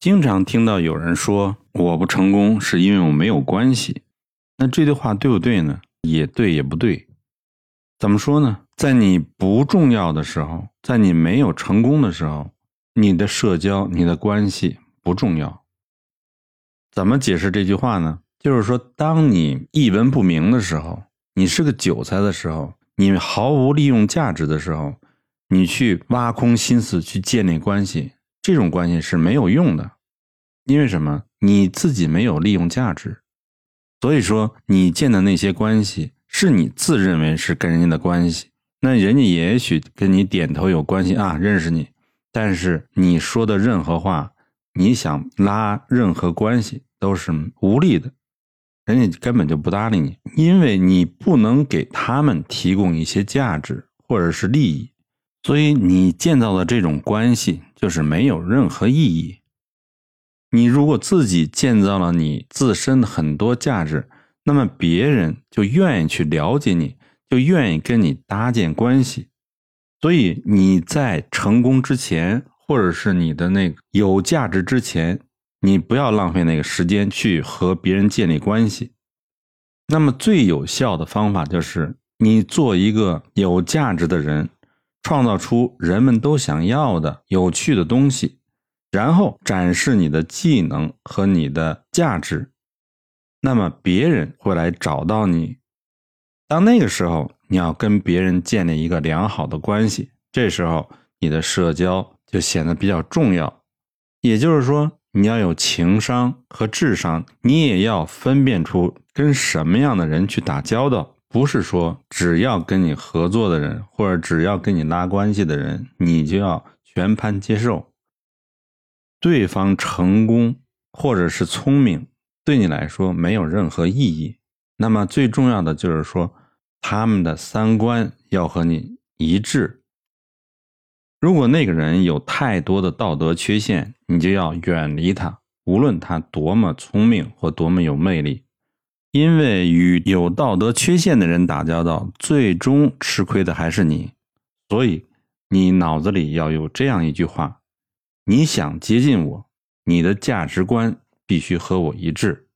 经常听到有人说我不成功是因为我没有关系，那这句话对不对呢？也对也不对。怎么说呢？在你不重要的时候，在你没有成功的时候，你的社交、你的关系不重要。怎么解释这句话呢？就是说，当你一文不名的时候，你是个韭菜的时候，你毫无利用价值的时候，你去挖空心思去建立关系，这种关系是没有用的。因为什么？你自己没有利用价值，所以说你建的那些关系。是你自认为是跟人家的关系，那人家也许跟你点头有关系啊，认识你，但是你说的任何话，你想拉任何关系都是无力的，人家根本就不搭理你，因为你不能给他们提供一些价值或者是利益，所以你建造的这种关系就是没有任何意义。你如果自己建造了你自身的很多价值。那么别人就愿意去了解你，就愿意跟你搭建关系。所以你在成功之前，或者是你的那个有价值之前，你不要浪费那个时间去和别人建立关系。那么最有效的方法就是你做一个有价值的人，创造出人们都想要的有趣的东西，然后展示你的技能和你的价值。那么别人会来找到你，当那个时候，你要跟别人建立一个良好的关系，这时候你的社交就显得比较重要。也就是说，你要有情商和智商，你也要分辨出跟什么样的人去打交道，不是说只要跟你合作的人，或者只要跟你拉关系的人，你就要全盘接受。对方成功或者是聪明。对你来说没有任何意义。那么最重要的就是说，他们的三观要和你一致。如果那个人有太多的道德缺陷，你就要远离他，无论他多么聪明或多么有魅力。因为与有道德缺陷的人打交道，最终吃亏的还是你。所以，你脑子里要有这样一句话：你想接近我，你的价值观。必须和我一致。